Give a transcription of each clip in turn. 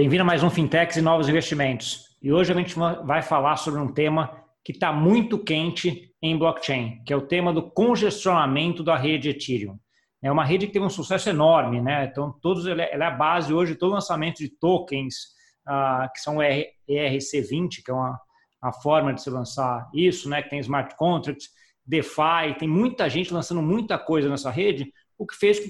bem-vindo a mais um Fintechs e Novos Investimentos. E hoje a gente vai falar sobre um tema que está muito quente em blockchain, que é o tema do congestionamento da rede Ethereum. É uma rede que teve um sucesso enorme, né? Então, todos, ela é a base hoje de todo o lançamento de tokens, uh, que são o ERC20, que é uma, uma forma de se lançar isso, né? Que tem smart contracts, DeFi, tem muita gente lançando muita coisa nessa rede, o que fez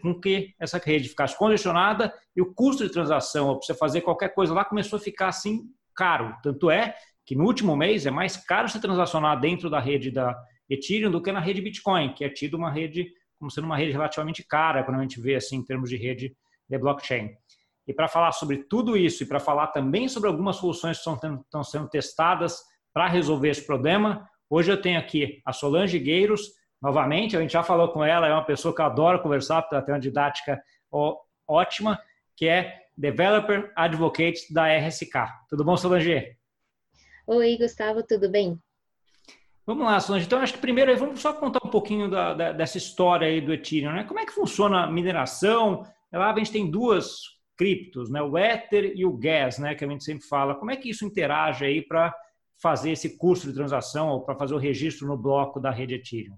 com que essa rede ficasse congestionada e o custo de transação para você fazer qualquer coisa lá começou a ficar assim caro. Tanto é que no último mês é mais caro você transacionar dentro da rede da Ethereum do que na rede Bitcoin, que é tido uma rede como sendo uma rede relativamente cara quando a gente vê assim em termos de rede de blockchain. E para falar sobre tudo isso e para falar também sobre algumas soluções que estão sendo testadas para resolver esse problema, hoje eu tenho aqui a Solange Gueiros, novamente, a gente já falou com ela, é uma pessoa que eu adoro conversar, porque ela tem uma didática ótima, que é Developer Advocate da RSK. Tudo bom, Solange? Oi, Gustavo, tudo bem? Vamos lá, Solange. Então, acho que primeiro vamos só contar um pouquinho da, da, dessa história aí do Ethereum, né? Como é que funciona a mineração? Lá a gente tem duas criptos, né? O Ether e o Gas, né? Que a gente sempre fala. Como é que isso interage aí para fazer esse curso de transação ou para fazer o registro no bloco da rede Ethereum?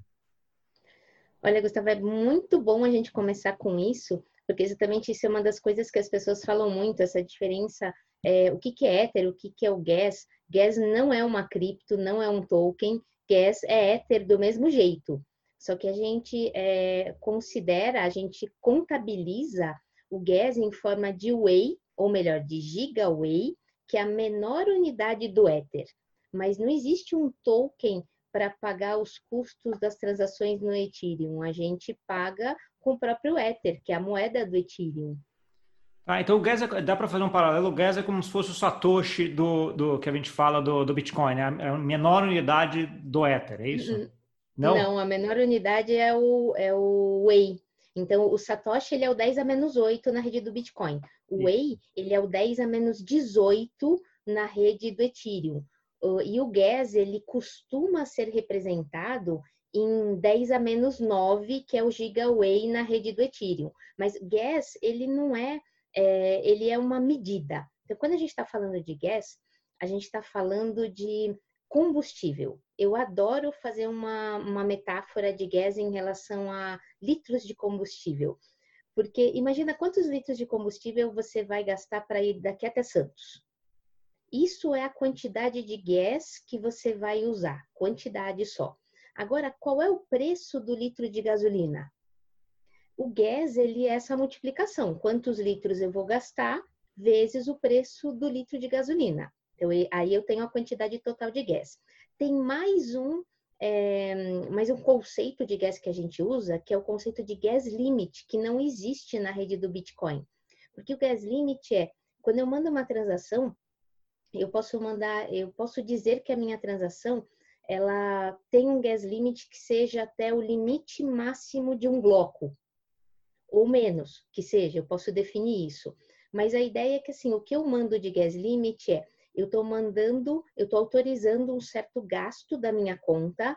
Olha, Gustavo, é muito bom a gente começar com isso, porque exatamente isso é uma das coisas que as pessoas falam muito, essa diferença, é, o que, que é Ether, o que, que é o Gas. Gas não é uma cripto, não é um token, Gas é Ether do mesmo jeito. Só que a gente é, considera, a gente contabiliza o Gas em forma de Whey, ou melhor, de Gigaway, que é a menor unidade do Ether. Mas não existe um token para pagar os custos das transações no Ethereum. A gente paga com o próprio Ether, que é a moeda do Ethereum. Ah, então o gas é, dá para fazer um paralelo. O gas é como se fosse o Satoshi do, do que a gente fala do, do Bitcoin, né? É a menor unidade do Ether, é isso? Uhum. Não, Não a menor unidade é o, é o Whey. Então, o Satoshi ele é o 10 a menos 8 na rede do Bitcoin. O Whey ele é o 10 a menos 18 na rede do Ethereum e o gas ele costuma ser representado em 10 a menos 9, que é o gigaway na rede do Ethereum. Mas gas, ele não é, é ele é uma medida. Então, quando a gente está falando de gas, a gente está falando de combustível. Eu adoro fazer uma, uma metáfora de gas em relação a litros de combustível. Porque imagina quantos litros de combustível você vai gastar para ir daqui até Santos. Isso é a quantidade de gas que você vai usar, quantidade só. Agora, qual é o preço do litro de gasolina? O gas, ele é essa multiplicação. Quantos litros eu vou gastar vezes o preço do litro de gasolina. Então, aí eu tenho a quantidade total de gas. Tem mais um, é, mais um conceito de gas que a gente usa, que é o conceito de gas limit, que não existe na rede do Bitcoin. Porque o gas limit é, quando eu mando uma transação, eu posso mandar, eu posso dizer que a minha transação ela tem um gas limit que seja até o limite máximo de um bloco ou menos, que seja, eu posso definir isso. Mas a ideia é que assim, o que eu mando de gas limit é eu estou mandando, eu estou autorizando um certo gasto da minha conta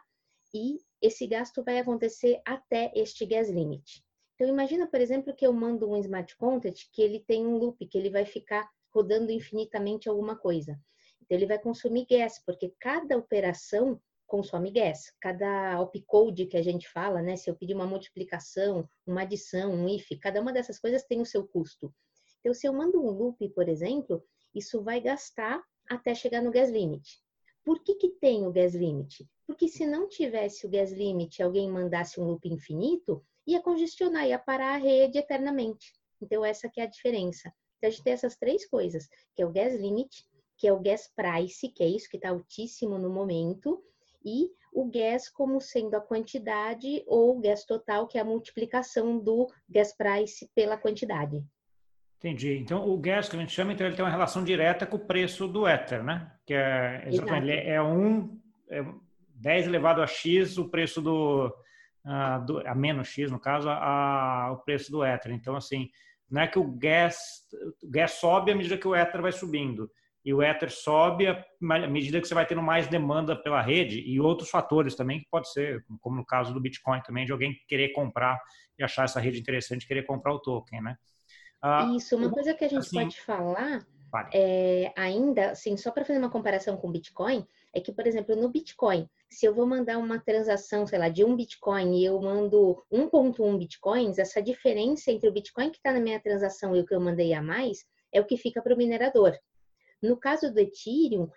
e esse gasto vai acontecer até este gas limit. Então imagina, por exemplo, que eu mando um smart contract que ele tem um loop, que ele vai ficar rodando infinitamente alguma coisa. Então, ele vai consumir gas, porque cada operação consome gas. Cada opcode que a gente fala, né? Se eu pedir uma multiplicação, uma adição, um if, cada uma dessas coisas tem o seu custo. Então, se eu mando um loop, por exemplo, isso vai gastar até chegar no gas limit. Por que, que tem o gas limit? Porque se não tivesse o gas limit, alguém mandasse um loop infinito, ia congestionar, ia parar a rede eternamente. Então, essa que é a diferença. Então, a gente tem essas três coisas, que é o gas limit, que é o gas price, que é isso que está altíssimo no momento, e o gas como sendo a quantidade ou o gas total, que é a multiplicação do gas price pela quantidade. Entendi. Então, o gas que a gente chama, então, ele tem uma relação direta com o preço do Ether, né? Que é, exatamente, é um, é 10 elevado a x o preço do, uh, do, a menos x, no caso, a, a, o preço do Ether. Então, assim, não é que o gas, o gas sobe à medida que o Ether vai subindo. E o Ether sobe à medida que você vai tendo mais demanda pela rede e outros fatores também que pode ser, como no caso do Bitcoin também, de alguém querer comprar e achar essa rede interessante, querer comprar o token, né? Uh, Isso, uma coisa que a gente assim, pode falar é, ainda, assim, só para fazer uma comparação com o Bitcoin, é que, por exemplo, no Bitcoin, se eu vou mandar uma transação, sei lá, de um Bitcoin e eu mando 1.1 Bitcoins, essa diferença entre o Bitcoin que está na minha transação e o que eu mandei a mais é o que fica para o minerador. No caso do Ethereum,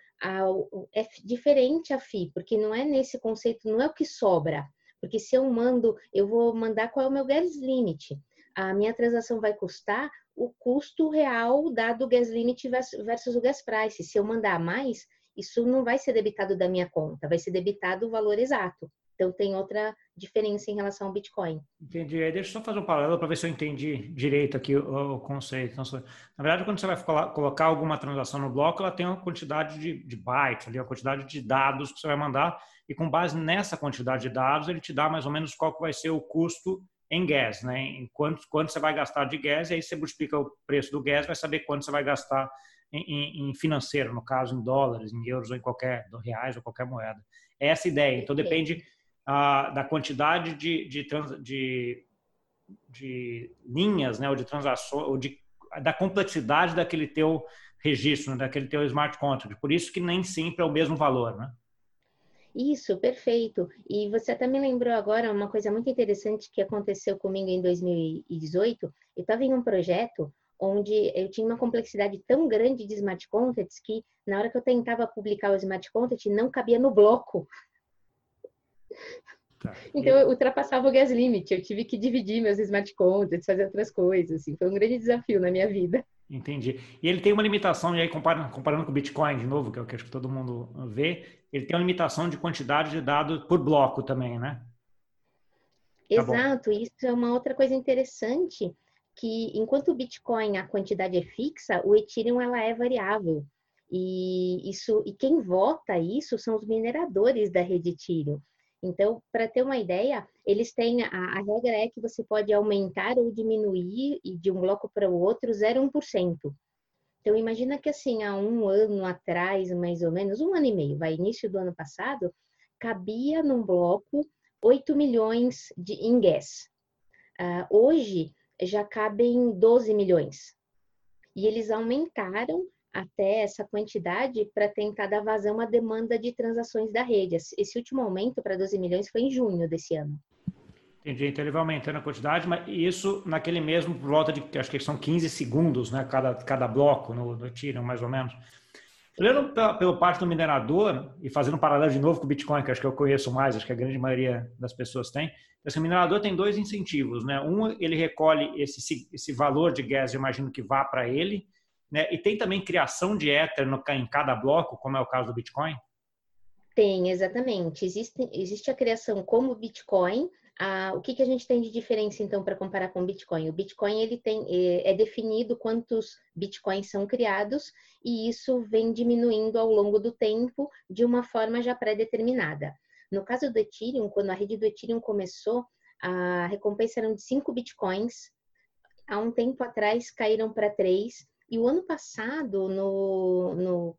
é diferente a FI, porque não é nesse conceito, não é o que sobra. Porque se eu mando, eu vou mandar qual é o meu gas limit. A minha transação vai custar o custo real dado o gas limit versus o gas price. Se eu mandar mais, isso não vai ser debitado da minha conta, vai ser debitado o valor exato. Então tem outra diferença em relação ao Bitcoin. Entendi. Deixa eu só fazer um paralelo para ver se eu entendi direito aqui o, o conceito. Então, na verdade, quando você vai colocar alguma transação no bloco, ela tem uma quantidade de, de bytes, ali, uma quantidade de dados que você vai mandar, e com base nessa quantidade de dados, ele te dá mais ou menos qual que vai ser o custo em gas, né? Em quanto, quanto você vai gastar de gas, e aí você multiplica o preço do gas, vai saber quanto você vai gastar em, em, financeiro, no caso em dólares, em euros ou em qualquer reais ou qualquer moeda. É essa ideia. Então depende ah, da quantidade de, de, trans, de, de, linhas, né, ou de transações, ou de, da complexidade daquele teu registro, né, daquele teu smart contract. Por isso que nem sempre é o mesmo valor, né? Isso, perfeito. E você até me lembrou agora uma coisa muito interessante que aconteceu comigo em 2018. Eu estava em um projeto onde eu tinha uma complexidade tão grande de smart contracts que na hora que eu tentava publicar o smart contract não cabia no bloco. Tá. Então eu ultrapassava o gas limit, eu tive que dividir meus smart contracts, fazer outras coisas, assim, foi um grande desafio na minha vida. Entendi. E ele tem uma limitação, e aí comparando, comparando com o Bitcoin de novo, que é o que acho que todo mundo vê, ele tem uma limitação de quantidade de dados por bloco também, né? Tá Exato, isso é uma outra coisa interessante, que enquanto o Bitcoin a quantidade é fixa, o Ethereum ela é variável. E isso e quem vota isso são os mineradores da rede Ethereum. Então, para ter uma ideia, eles têm a, a, regra é que você pode aumentar ou diminuir de um bloco para o outro 0,1%. Então, imagina que assim, há um ano atrás, mais ou menos, um ano e meio, vai início do ano passado, cabia num bloco 8 milhões de, gas. Uh, hoje, já cabem 12 milhões. E eles aumentaram até essa quantidade para tentar dar vazão à demanda de transações da rede. Esse último aumento para 12 milhões foi em junho desse ano. Entendi, então ele vai aumentando a quantidade, mas isso naquele mesmo volta de, acho que são 15 segundos, né, cada, cada bloco no, no Ethereum, mais ou menos. Olhando pela, pela parte do minerador, e fazendo um paralelo de novo com o Bitcoin, que acho que eu conheço mais, acho que a grande maioria das pessoas tem, esse minerador tem dois incentivos, né? Um, ele recolhe esse, esse valor de gas, eu imagino que vá para ele, né? E tem também criação de Ether no, em cada bloco, como é o caso do Bitcoin? Tem, exatamente. Existe, existe a criação como Bitcoin. Ah, o que, que a gente tem de diferença, então, para comparar com o Bitcoin? O Bitcoin ele tem, é, é definido quantos Bitcoins são criados e isso vem diminuindo ao longo do tempo de uma forma já pré-determinada. No caso do Ethereum, quando a rede do Ethereum começou, a recompensa era de 5 Bitcoins. Há um tempo atrás caíram para 3 e o ano passado, no, no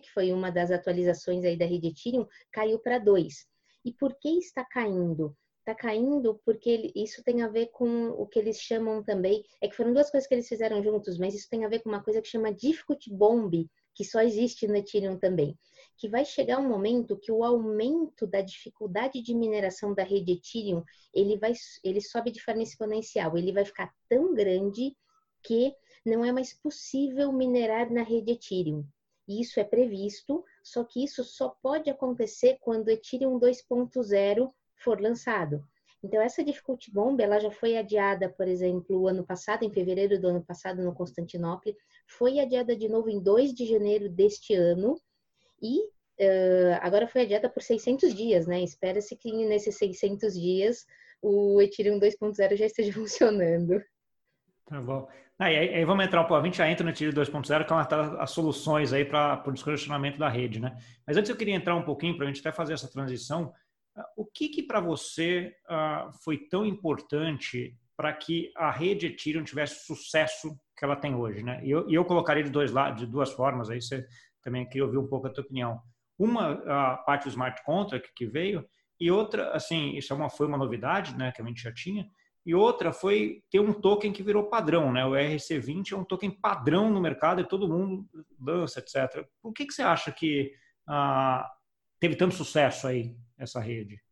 que foi uma das atualizações aí da rede Ethereum, caiu para 2. E por que está caindo? Está caindo porque isso tem a ver com o que eles chamam também, é que foram duas coisas que eles fizeram juntos, mas isso tem a ver com uma coisa que chama Difficulty Bomb, que só existe no Ethereum também. Que vai chegar um momento que o aumento da dificuldade de mineração da rede Ethereum, ele, vai, ele sobe de forma exponencial, ele vai ficar tão grande que não é mais possível minerar na rede Ethereum. Isso é previsto, só que isso só pode acontecer quando Ethereum 2.0 for lançado. Então, essa difficulty bomb, ela já foi adiada, por exemplo, o ano passado, em fevereiro do ano passado, no Constantinopla, foi adiada de novo em 2 de janeiro deste ano, e uh, agora foi adiada por 600 dias, né? Espera-se que nesses 600 dias o Ethereum 2.0 já esteja funcionando. Tá bom. Aí, aí, vamos entrar pouco, a gente já entra no Tiro 2.0, que é uma as soluções aí para o descongestionamento da rede, né? Mas antes eu queria entrar um pouquinho, para a gente até fazer essa transição, o que que para você uh, foi tão importante para que a rede Ethereum tivesse sucesso que ela tem hoje, né? E eu, eu colocaria de, dois lados, de duas formas, aí você também queria ouvir um pouco a tua opinião. Uma, a parte do smart contract que veio, e outra, assim, isso é uma, foi uma novidade, né, que a gente já tinha, e outra foi ter um token que virou padrão, né? O RC20 é um token padrão no mercado e todo mundo lança, etc. Por que, que você acha que ah, teve tanto sucesso aí essa rede?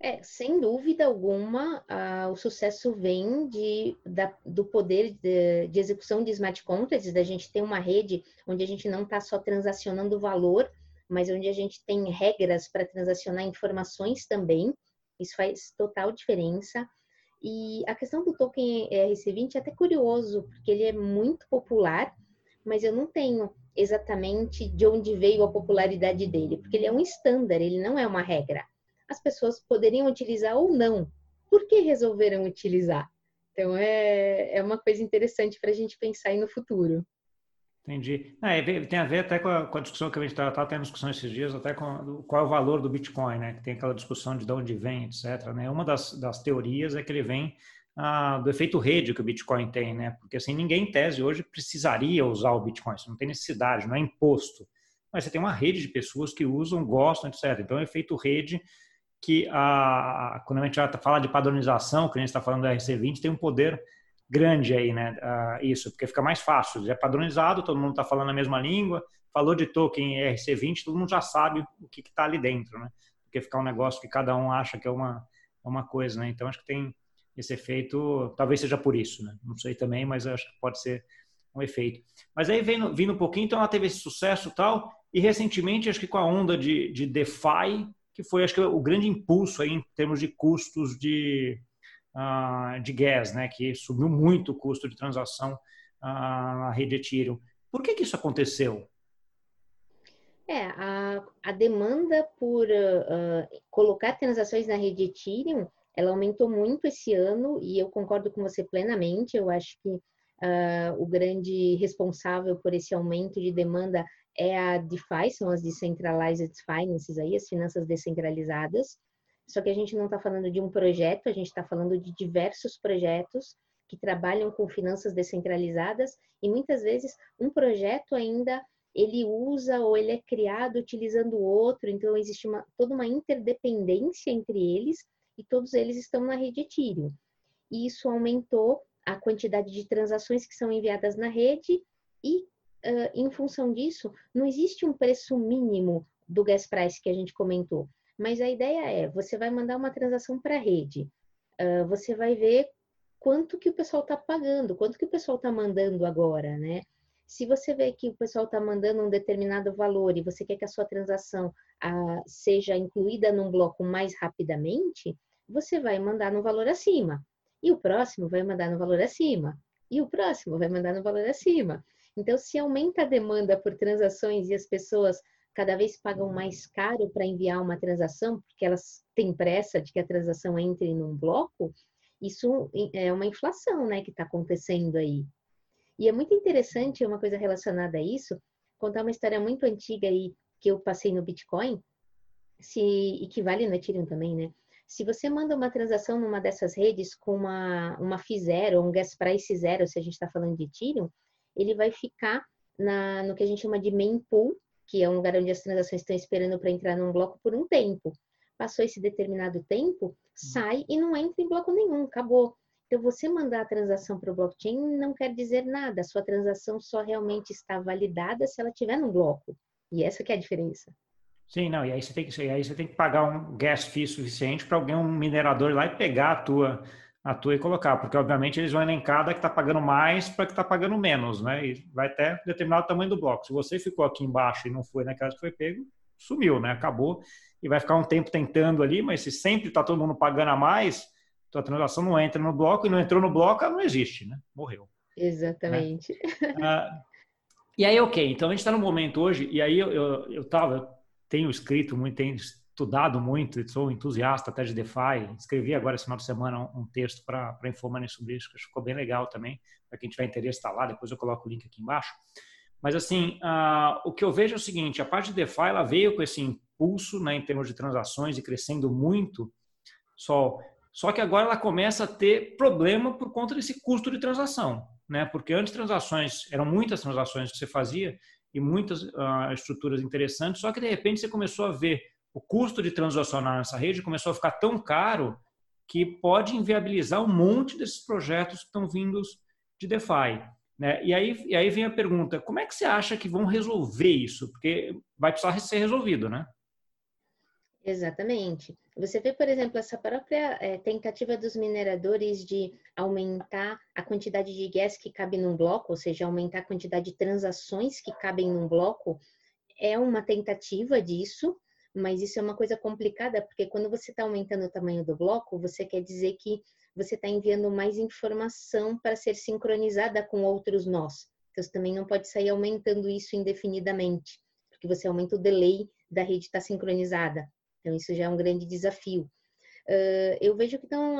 É, sem dúvida alguma, o sucesso vem de, da, do poder de, de, execução de smart contracts, da gente ter uma rede onde a gente não está só transacionando valor, mas onde a gente tem regras para transacionar informações também. Isso faz total diferença. E a questão do token ERC20 é até curioso, porque ele é muito popular, mas eu não tenho exatamente de onde veio a popularidade dele, porque ele é um standard, ele não é uma regra. As pessoas poderiam utilizar ou não. Por que resolveram utilizar? Então é, é uma coisa interessante para a gente pensar aí no futuro. Entendi. É, tem a ver até com a, com a discussão que a gente está tá tendo discussão esses dias, até com qual é o valor do Bitcoin, né? Tem aquela discussão de de onde vem, etc. Né? Uma das, das teorias é que ele vem ah, do efeito rede que o Bitcoin tem, né? Porque assim ninguém em tese hoje precisaria usar o Bitcoin, você não tem necessidade, não é imposto. Mas você tem uma rede de pessoas que usam, gostam, etc. Então, é o efeito rede que a, quando a gente fala de padronização, que a gente está falando do RC20, tem um poder grande aí, né? Isso, porque fica mais fácil. É padronizado, todo mundo está falando a mesma língua. Falou de token RC20, todo mundo já sabe o que está ali dentro, né? Porque ficar um negócio que cada um acha que é uma, uma coisa, né? Então acho que tem esse efeito, talvez seja por isso, né? Não sei também, mas acho que pode ser um efeito. Mas aí vindo, vindo um pouquinho, então ela teve esse sucesso tal, e recentemente, acho que com a onda de, de DeFi, que foi, acho que, o grande impulso aí em termos de custos de, uh, de gas, né, que subiu muito o custo de transação uh, na rede Ethereum. Por que, que isso aconteceu? É, a, a demanda por uh, colocar transações na rede Ethereum, ela aumentou muito esse ano e eu concordo com você plenamente. Eu acho que uh, o grande responsável por esse aumento de demanda é a DeFi, são as Decentralized Finances aí, as finanças descentralizadas. Só que a gente não está falando de um projeto, a gente está falando de diversos projetos que trabalham com finanças descentralizadas e muitas vezes um projeto ainda ele usa ou ele é criado utilizando o outro, então existe uma, toda uma interdependência entre eles e todos eles estão na rede Ethereum. E isso aumentou a quantidade de transações que são enviadas na rede e, uh, em função disso, não existe um preço mínimo do gas price que a gente comentou. Mas a ideia é, você vai mandar uma transação para a rede, uh, você vai ver quanto que o pessoal está pagando, quanto que o pessoal está mandando agora, né? Se você vê que o pessoal está mandando um determinado valor e você quer que a sua transação uh, seja incluída num bloco mais rapidamente, você vai mandar no valor acima. E o próximo vai mandar no valor acima. E o próximo vai mandar no valor acima. Então, se aumenta a demanda por transações e as pessoas cada vez pagam mais caro para enviar uma transação, porque elas têm pressa de que a transação entre num bloco, isso é uma inflação né, que está acontecendo aí. E é muito interessante, uma coisa relacionada a isso, contar uma história muito antiga aí que eu passei no Bitcoin, se, e que vale no Ethereum também, né? Se você manda uma transação numa dessas redes com uma, uma FI zero, um gas price zero, se a gente está falando de Ethereum, ele vai ficar na, no que a gente chama de main pool, que é um lugar onde as transações estão esperando para entrar num bloco por um tempo. Passou esse determinado tempo, uhum. sai e não entra em bloco nenhum, acabou. Então, você mandar a transação para o blockchain não quer dizer nada. A sua transação só realmente está validada se ela estiver no bloco. E essa que é a diferença. Sim, não, e aí você tem que, aí você tem que pagar um gas fee suficiente para alguém, um minerador lá e pegar a tua, a tua e colocar, porque obviamente eles vão elencar da que está pagando mais para que está pagando menos, né? E vai até determinado tamanho do bloco. Se você ficou aqui embaixo e não foi naquela que foi pego, sumiu, né? Acabou e vai ficar um tempo tentando ali, mas se sempre está todo mundo pagando a mais, tua transação não entra no bloco e não entrou no bloco, ela não existe, né? Morreu. Exatamente. Né? Ah, e aí, ok, então a gente está no momento hoje, e aí eu, eu, eu tava, tenho escrito muito, tenho estudado muito, sou entusiasta até de DeFi. Escrevi agora esse final de semana um, texto para informar sobre isso, que ficou bem legal também. Para quem tiver interesse, está lá. Depois eu coloco o link aqui embaixo. Mas, assim, uh, o que eu vejo é o seguinte: a parte de DeFi ela veio com esse impulso né, em termos de transações e crescendo muito. Só, só que agora ela começa a ter problema por conta desse custo de transação. Né? Porque antes transações, eram muitas transações que você fazia e muitas uh, estruturas interessantes, só que de repente você começou a ver o custo de transacionar nessa rede começou a ficar tão caro que pode inviabilizar um monte desses projetos que estão vindos de DeFi. Né? E, aí, e aí vem a pergunta: como é que você acha que vão resolver isso? Porque vai precisar ser resolvido, né? Exatamente. Você vê, por exemplo, essa própria é, tentativa dos mineradores de aumentar a quantidade de gas que cabe num bloco, ou seja, aumentar a quantidade de transações que cabem num bloco, é uma tentativa disso, mas isso é uma coisa complicada, porque quando você está aumentando o tamanho do bloco, você quer dizer que você está enviando mais informação para ser sincronizada com outros nós. Então, você também não pode sair aumentando isso indefinidamente, porque você aumenta o delay da rede estar tá sincronizada. Então, isso já é um grande desafio. Eu vejo que então,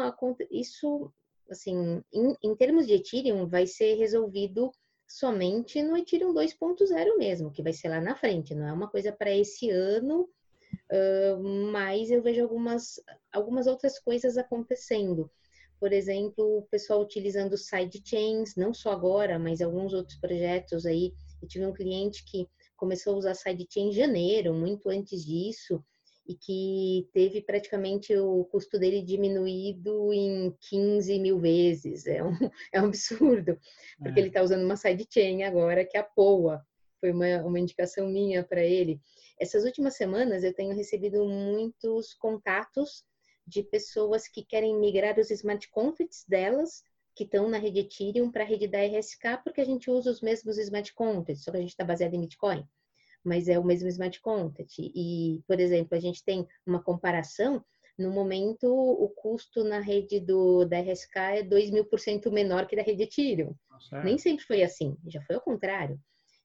isso, assim, em, em, termos de Ethereum, vai ser resolvido somente no Ethereum 2.0 mesmo, que vai ser lá na frente, não é uma coisa para esse ano, mas eu vejo algumas, algumas outras coisas acontecendo. Por exemplo, o pessoal utilizando sidechains, não só agora, mas alguns outros projetos aí. Eu tive um cliente que começou a usar sidechain em janeiro, muito antes disso, e que teve praticamente o custo dele diminuído em 15 mil vezes. É um, é um absurdo, porque é. ele está usando uma sidechain agora que é a POA. Foi uma, uma indicação minha para ele. Essas últimas semanas eu tenho recebido muitos contatos de pessoas que querem migrar os smart contracts delas, que estão na rede Ethereum, para a rede da RSK, porque a gente usa os mesmos smart contracts, só que a gente está baseado em Bitcoin mas é o mesmo smart contract. E, por exemplo, a gente tem uma comparação, no momento o custo na rede do, da RSK é 2 mil por cento menor que da rede Ethereum. Nossa, Nem sempre foi assim, já foi ao contrário.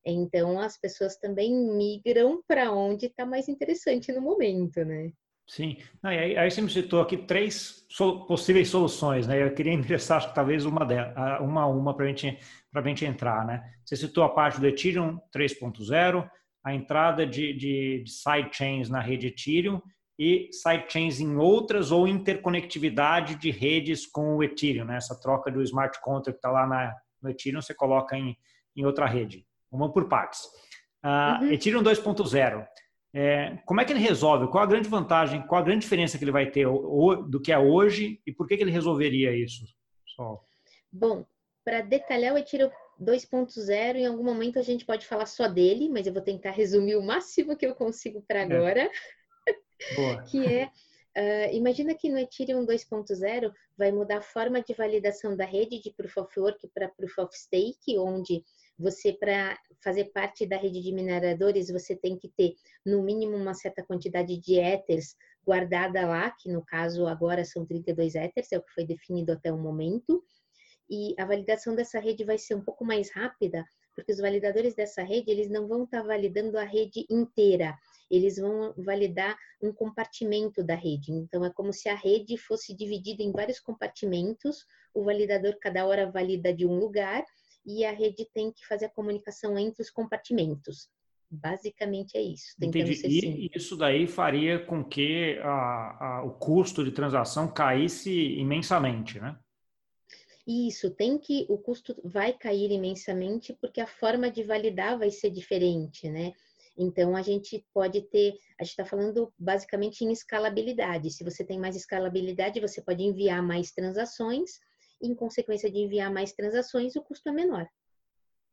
Então, as pessoas também migram para onde está mais interessante no momento, né? Sim, aí, aí você me citou aqui três so, possíveis soluções, né? Eu queria que talvez uma delas, uma a uma para gente, a gente entrar, né? Você citou a parte do Ethereum 3.0, a entrada de, de, de sidechains na rede Ethereum e sidechains em outras ou interconectividade de redes com o Ethereum, né? essa troca do smart contract que está lá na, no Ethereum, você coloca em, em outra rede. Vamos por partes. Uh, uhum. Ethereum 2.0. É, como é que ele resolve? Qual a grande vantagem, qual a grande diferença que ele vai ter do que é hoje e por que, que ele resolveria isso? Só. Bom, para detalhar o Ethereum 2.0, em algum momento a gente pode falar só dele, mas eu vou tentar resumir o máximo que eu consigo para é. agora. É. que é, uh, imagina que no Ethereum 2.0 vai mudar a forma de validação da rede de Proof of Work para Proof of Stake, onde você, para fazer parte da rede de mineradores, você tem que ter, no mínimo, uma certa quantidade de Ethers guardada lá, que no caso agora são 32 Ethers, é o que foi definido até o momento e a validação dessa rede vai ser um pouco mais rápida, porque os validadores dessa rede, eles não vão estar tá validando a rede inteira, eles vão validar um compartimento da rede. Então, é como se a rede fosse dividida em vários compartimentos, o validador cada hora valida de um lugar e a rede tem que fazer a comunicação entre os compartimentos. Basicamente é isso. Entendi. E isso daí faria com que a, a, o custo de transação caísse imensamente, né? Isso, tem que, o custo vai cair imensamente porque a forma de validar vai ser diferente, né? Então, a gente pode ter, a gente está falando basicamente em escalabilidade. Se você tem mais escalabilidade, você pode enviar mais transações, e, em consequência de enviar mais transações, o custo é menor.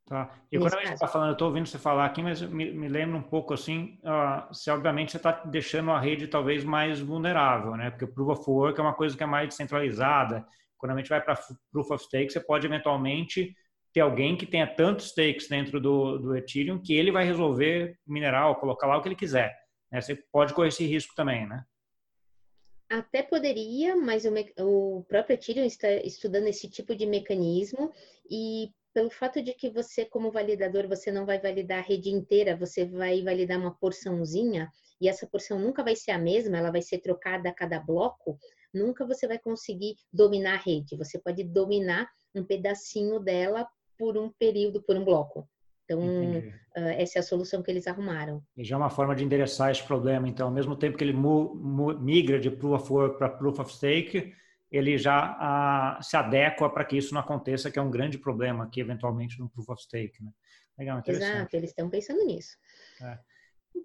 Tá. E quando a gente está falando, eu estou ouvindo você falar aqui, mas me, me lembra um pouco assim, uh, se obviamente você está deixando a rede talvez mais vulnerável, né? Porque o Proof of Work é uma coisa que é mais descentralizada, quando a gente vai para Proof of Stake, você pode eventualmente ter alguém que tenha tantos stakes dentro do, do Ethereum que ele vai resolver mineral, colocar lá o que ele quiser. Né? Você pode correr esse risco também, né? Até poderia, mas o, o próprio Ethereum está estudando esse tipo de mecanismo e pelo fato de que você, como validador, você não vai validar a rede inteira, você vai validar uma porçãozinha, e essa porção nunca vai ser a mesma, ela vai ser trocada a cada bloco, nunca você vai conseguir dominar a rede. Você pode dominar um pedacinho dela por um período, por um bloco. Então, uh, essa é a solução que eles arrumaram. E já é uma forma de endereçar esse problema. Então, ao mesmo tempo que ele migra de Proof of Work para Proof of Stake, ele já uh, se adequa para que isso não aconteça, que é um grande problema aqui, eventualmente, no Proof of Stake. Né? Legal, Exato, eles estão pensando nisso. É.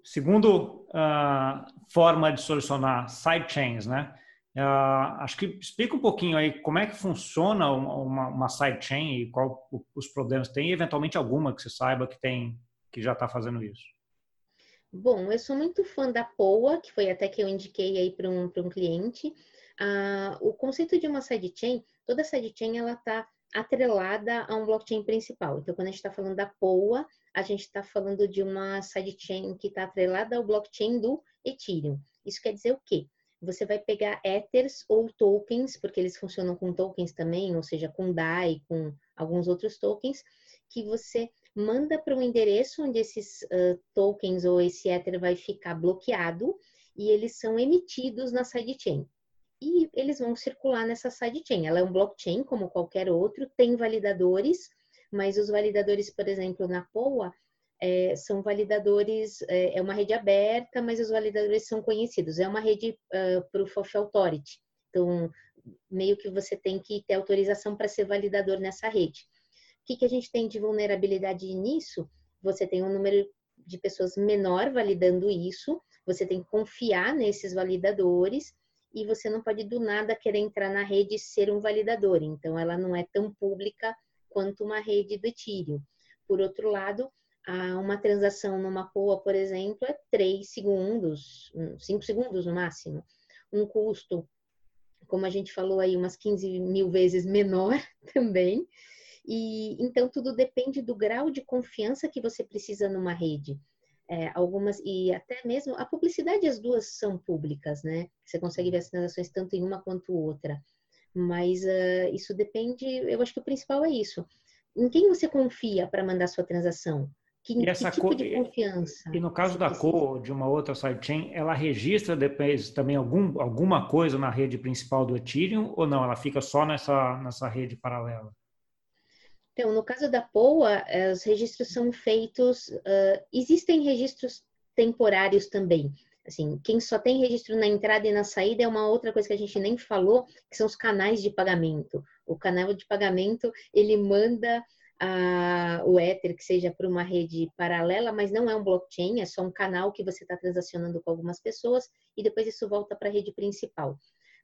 Segundo uh, forma de solucionar sidechains, né? Uh, acho que explica um pouquinho aí como é que funciona uma, uma sidechain e qual os problemas tem, e eventualmente alguma que você saiba que tem que já está fazendo isso. Bom, eu sou muito fã da POA, que foi até que eu indiquei aí para um, um cliente. Uh, o conceito de uma sidechain, toda sidechain ela está atrelada a um blockchain principal. Então, quando a gente está falando da POA, a gente está falando de uma sidechain que está atrelada ao blockchain do Ethereum. Isso quer dizer o quê? Você vai pegar Ethers ou tokens, porque eles funcionam com tokens também, ou seja, com DAI, com alguns outros tokens, que você manda para um endereço onde esses uh, tokens ou esse Ether vai ficar bloqueado e eles são emitidos na sidechain. E eles vão circular nessa sidechain. Ela é um blockchain como qualquer outro, tem validadores, mas os validadores, por exemplo, na POA, é, são validadores, é, é, uma rede aberta, mas os validadores são conhecidos. É uma rede uh, Proof of Authority. Então, meio que você tem que ter autorização para ser validador nessa rede que, que a gente tem de vulnerabilidade nisso? Você tem um número de pessoas menor validando isso, você tem que confiar nesses validadores e você não pode do nada querer entrar na rede e ser um validador. Então, ela não é tão pública quanto uma rede do Ethereum. Por outro lado, uma transação numa POA, por exemplo, é 3 segundos, 5 segundos no máximo. Um custo, como a gente falou aí, umas 15 mil vezes menor também. E então tudo depende do grau de confiança que você precisa numa rede. É, algumas e até mesmo a publicidade as duas são públicas, né? Você consegue ver as transações tanto em uma quanto outra. Mas uh, isso depende. Eu acho que o principal é isso. Em quem você confia para mandar sua transação? Que, e essa que tipo de confiança? E no caso da co de uma outra sidechain, ela registra depois também algum, alguma coisa na rede principal do Ethereum ou não? Ela fica só nessa, nessa rede paralela? Então, no caso da POA, os registros são feitos, uh, existem registros temporários também. Assim, quem só tem registro na entrada e na saída é uma outra coisa que a gente nem falou, que são os canais de pagamento. O canal de pagamento, ele manda o Ether, que seja para uma rede paralela, mas não é um blockchain, é só um canal que você está transacionando com algumas pessoas e depois isso volta para a rede principal.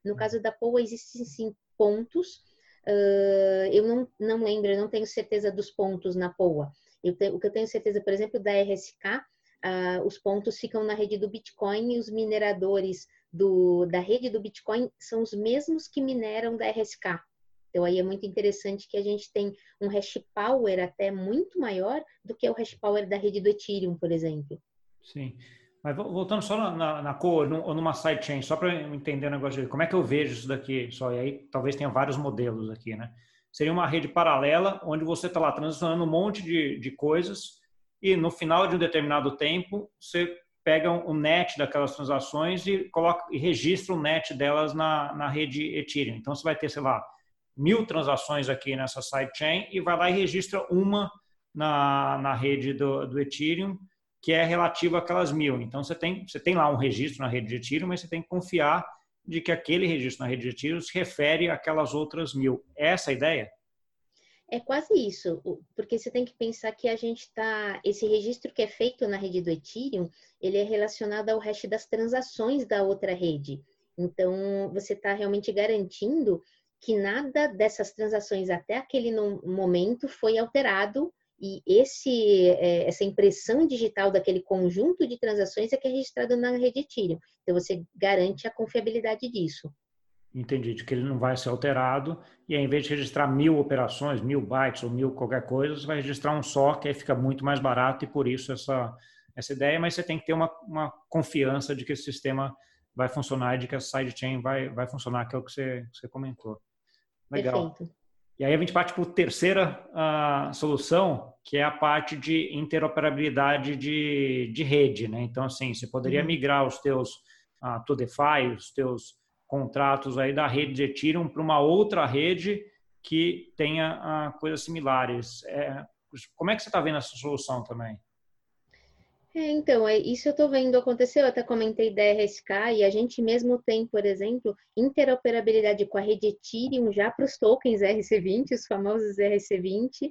No caso da POA, existem sim pontos Uh, eu não, não lembro, eu não tenho certeza dos pontos na POA. Te, o que eu tenho certeza, por exemplo, da RSK, uh, os pontos ficam na rede do Bitcoin e os mineradores do, da rede do Bitcoin são os mesmos que mineram da RSK. Então aí é muito interessante que a gente tem um hash power até muito maior do que o hash power da rede do Ethereum, por exemplo. Sim. Mas voltando só na, na, na cor ou numa sidechain, só para entender o negócio de como é que eu vejo isso daqui, só e aí talvez tenha vários modelos aqui, né? Seria uma rede paralela onde você está lá transacionando um monte de, de coisas e no final de um determinado tempo você pega o net daquelas transações e coloca e registra o net delas na, na rede Ethereum. Então você vai ter, sei lá, mil transações aqui nessa sidechain e vai lá e registra uma na, na rede do, do Ethereum que é relativo àquelas mil. Então, você tem, você tem lá um registro na rede de tiro, mas você tem que confiar de que aquele registro na rede de tiro se refere àquelas outras mil. É essa a ideia? É quase isso, porque você tem que pensar que a gente está. Esse registro que é feito na rede do Ethereum, ele é relacionado ao resto das transações da outra rede. Então, você está realmente garantindo que nada dessas transações até aquele momento foi alterado e esse, é, essa impressão digital daquele conjunto de transações é que é registrado na rede Ethereum. Então, você garante a confiabilidade disso. Entendi, de que ele não vai ser alterado. E ao invés de registrar mil operações, mil bytes ou mil qualquer coisa, você vai registrar um só, que aí fica muito mais barato e por isso essa, essa ideia. Mas você tem que ter uma, uma confiança de que esse sistema vai funcionar e de que a sidechain vai, vai funcionar, que é o que você, você comentou. Legal. Perfeito. E aí a gente parte para a terceira uh, solução, que é a parte de interoperabilidade de, de rede. Né? Então, assim, você poderia uhum. migrar os teus uh, to DeFi, os teus contratos aí da rede de Ethereum para uma outra rede que tenha uh, coisas similares. É, como é que você está vendo essa solução também? É, então, é, isso eu estou vendo acontecer, eu até comentei da RSK e a gente mesmo tem, por exemplo, interoperabilidade com a rede Ethereum já para os tokens RC20, os famosos RC20,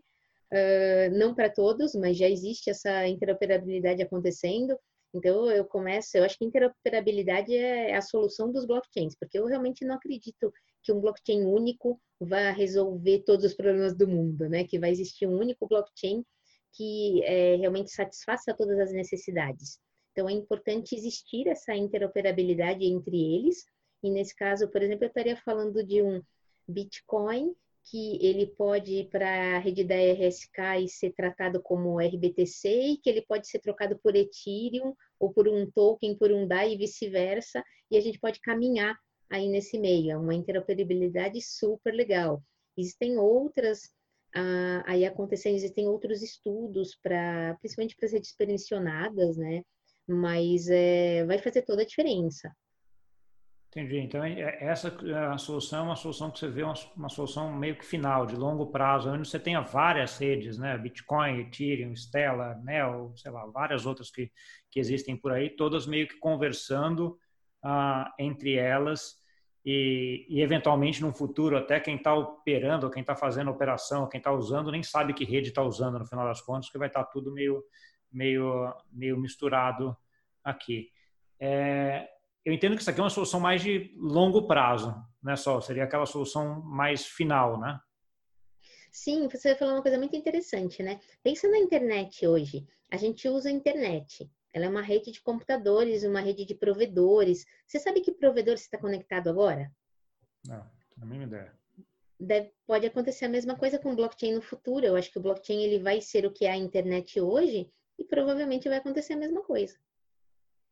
uh, não para todos, mas já existe essa interoperabilidade acontecendo. Então eu começo, eu acho que interoperabilidade é a solução dos blockchains, porque eu realmente não acredito que um blockchain único vai resolver todos os problemas do mundo, né? Que vai existir um único blockchain que é, realmente satisfaça todas as necessidades. Então é importante existir essa interoperabilidade entre eles. E nesse caso, por exemplo, eu estaria falando de um Bitcoin que ele pode ir para a rede da RSK e ser tratado como RBTC e que ele pode ser trocado por Ethereum ou por um token, por um DAI e vice-versa, e a gente pode caminhar aí nesse meio. É uma interoperabilidade super legal. Existem outras ah, aí acontecendo, existem outros estudos para, principalmente para as redes permissionadas, né? Mas é, vai fazer toda a diferença. Entendi. Então, é, é, essa a solução é uma solução que você vê uma, uma, solução meio que final, de longo prazo, onde você tenha várias redes, né? Bitcoin, Ethereum, Stellar, Neo, sei lá, várias outras que, que existem por aí, todas meio que conversando ah, entre elas e, e, eventualmente, no futuro, até quem está operando, quem está fazendo operação, quem está usando, nem sabe que rede está usando no final das contas, que vai estar tá tudo meio, meio, meio misturado aqui. É, eu entendo que isso aqui é uma solução mais de longo prazo, né, só seria aquela solução mais final, né? Sim, você falou uma coisa muito interessante, né? Pensa na internet hoje. A gente usa a internet. Ela é uma rede de computadores, uma rede de provedores. Você sabe que provedor está conectado agora? Não, a mínima ideia. Deve, pode acontecer a mesma coisa com o blockchain no futuro. Eu acho que o blockchain ele vai ser o que é a internet hoje e provavelmente vai acontecer a mesma coisa.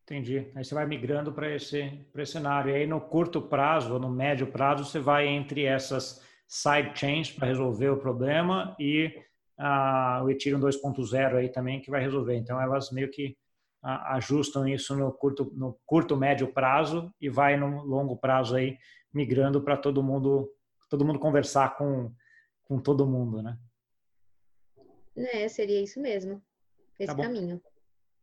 Entendi. Aí você vai migrando para esse, esse cenário. E aí no curto prazo, ou no médio prazo, você vai entre essas sidechains para resolver o problema e ah, o Ethereum 2.0 aí também que vai resolver. Então elas meio que ajustam isso no curto, no curto médio prazo e vai no longo prazo aí migrando para todo mundo todo mundo conversar com, com todo mundo, né? É, seria isso mesmo. Esse tá caminho.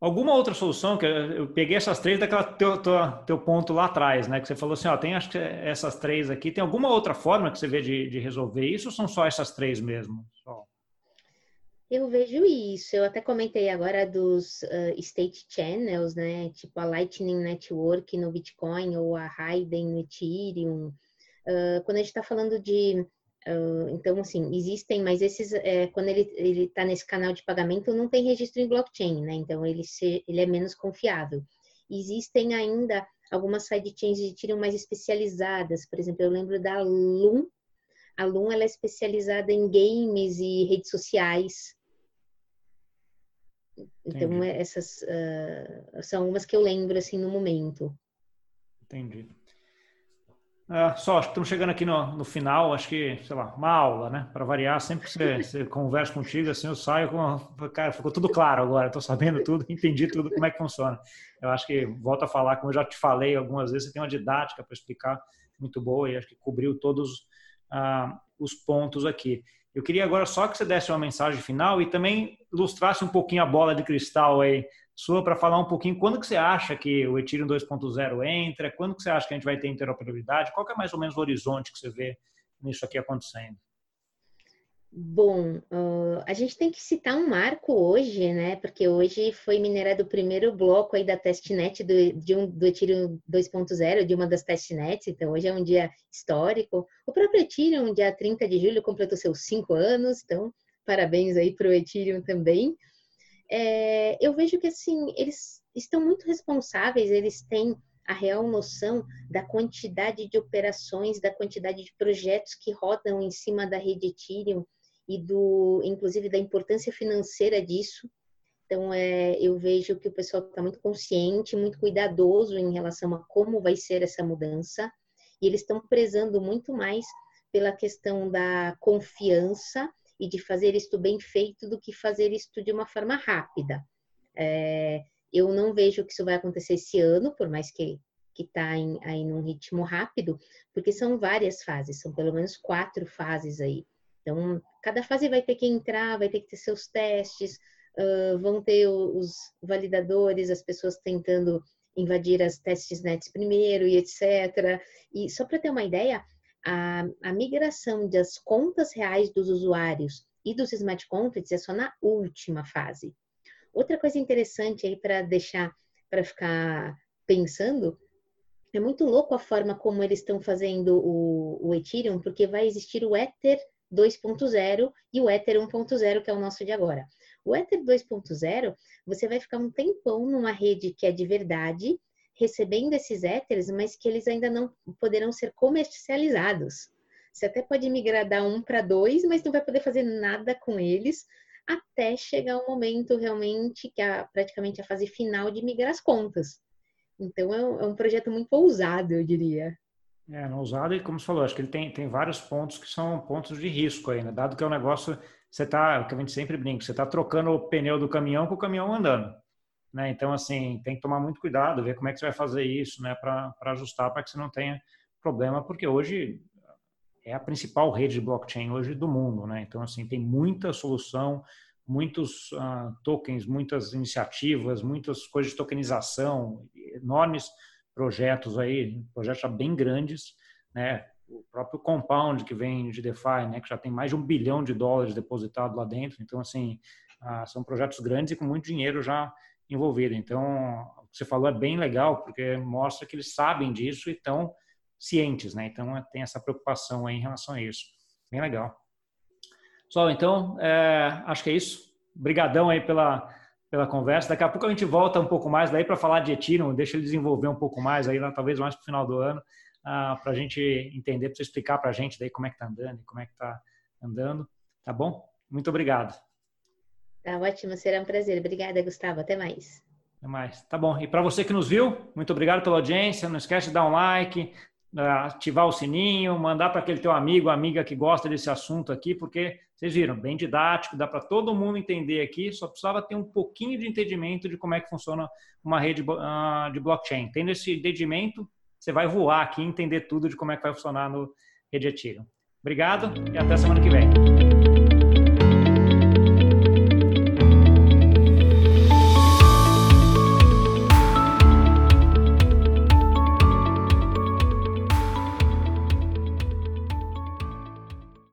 Alguma outra solução que eu peguei essas três daquela teu, teu, teu, ponto lá atrás, né? Que você falou assim, ó, tem acho que essas três aqui. Tem alguma outra forma que você vê de, de resolver isso ou são só essas três mesmo? Eu vejo isso. Eu até comentei agora dos uh, state channels, né? Tipo a Lightning Network no Bitcoin ou a Raiden no Ethereum. Uh, quando a gente está falando de Uh, então, assim, existem, mas esses, é, quando ele está nesse canal de pagamento, não tem registro em blockchain, né? Então, ele, se, ele é menos confiável. Existem ainda algumas sidechains de Ethereum mais especializadas. Por exemplo, eu lembro da Loom. A Loom, ela é especializada em games e redes sociais. Então, Entendi. essas uh, são umas que eu lembro, assim, no momento. Entendi. É, só, acho que estamos chegando aqui no, no final, acho que, sei lá, uma aula, né? Para variar, sempre que você, você conversa contigo, assim, eu saio com. Cara, ficou tudo claro agora, estou sabendo tudo, entendi tudo como é que funciona. Eu acho que, volto a falar, como eu já te falei algumas vezes, você tem uma didática para explicar muito boa e acho que cobriu todos ah, os pontos aqui. Eu queria agora só que você desse uma mensagem final e também ilustrasse um pouquinho a bola de cristal aí sua para falar um pouquinho quando que você acha que o Ethereum 2.0 entra, quando que você acha que a gente vai ter interoperabilidade, qual é mais ou menos o horizonte que você vê nisso aqui acontecendo? Bom, uh, a gente tem que citar um marco hoje, né? Porque hoje foi minerado o primeiro bloco aí da testnet do, de um, do Ethereum 2.0, de uma das testnets, então hoje é um dia histórico. O próprio Ethereum, dia 30 de julho, completou seus cinco anos, então parabéns aí para o Ethereum também é, eu vejo que assim eles estão muito responsáveis, eles têm a real noção da quantidade de operações, da quantidade de projetos que rodam em cima da rede Ethereum e do, inclusive, da importância financeira disso. Então, é, eu vejo que o pessoal está muito consciente, muito cuidadoso em relação a como vai ser essa mudança, e eles estão prezando muito mais pela questão da confiança e de fazer isto bem feito do que fazer isto de uma forma rápida. É, eu não vejo que isso vai acontecer esse ano, por mais que que está aí num ritmo rápido, porque são várias fases, são pelo menos quatro fases aí. Então, cada fase vai ter que entrar, vai ter que ter seus testes, uh, vão ter os validadores, as pessoas tentando invadir as testes nets primeiro e etc. E só para ter uma ideia, a, a migração das contas reais dos usuários e dos smart contracts é só na última fase. Outra coisa interessante aí para deixar para ficar pensando. É muito louco a forma como eles estão fazendo o, o Ethereum, porque vai existir o Ether 2.0 e o Ether 1.0, que é o nosso de agora. O Ether 2.0, você vai ficar um tempão numa rede que é de verdade, recebendo esses Ethers, mas que eles ainda não poderão ser comercializados. Você até pode migrar da um para dois, mas não vai poder fazer nada com eles até chegar o momento realmente que é praticamente a fase final de migrar as contas. Então é um, é projeto muito ousado, eu diria. É, ousado e como você falou, acho que ele tem, tem vários pontos que são pontos de risco ainda, dado que é um negócio, você está, que a gente sempre brinca, você está trocando o pneu do caminhão com o caminhão andando. Né? Então, assim, tem que tomar muito cuidado, ver como é que você vai fazer isso, né, para ajustar, para que você não tenha problema, porque hoje é a principal rede de blockchain hoje do mundo, né? Então, assim, tem muita solução, muitos uh, tokens, muitas iniciativas, muitas coisas de tokenização, enormes projetos aí, projetos já bem grandes, né? O próprio Compound que vem de DeFi, né? Que já tem mais de um bilhão de dólares depositado lá dentro. Então, assim, uh, são projetos grandes e com muito dinheiro já envolvido. Então, o que você falou é bem legal, porque mostra que eles sabem disso e estão cientes, né? Então, tem essa preocupação aí em relação a isso. Bem legal. Pessoal, então, é, acho que é isso. Obrigadão aí pela, pela conversa. Daqui a pouco a gente volta um pouco mais daí para falar de Ethereum, deixa ele desenvolver um pouco mais aí, talvez mais para o final do ano, ah, para a gente entender, para você explicar para a gente daí como é que está andando e como é que está andando. Tá bom? Muito obrigado. Tá ótimo, será um prazer. Obrigada, Gustavo. Até mais. Até mais. Tá bom. E para você que nos viu, muito obrigado pela audiência. Não esquece de dar um like, ativar o sininho, mandar para aquele teu amigo, amiga que gosta desse assunto aqui, porque vocês viram, bem didático, dá para todo mundo entender aqui, só precisava ter um pouquinho de entendimento de como é que funciona uma rede uh, de blockchain. Tendo esse entendimento, você vai voar aqui e entender tudo de como é que vai funcionar no Rede Ethereum. Obrigado e até semana que vem.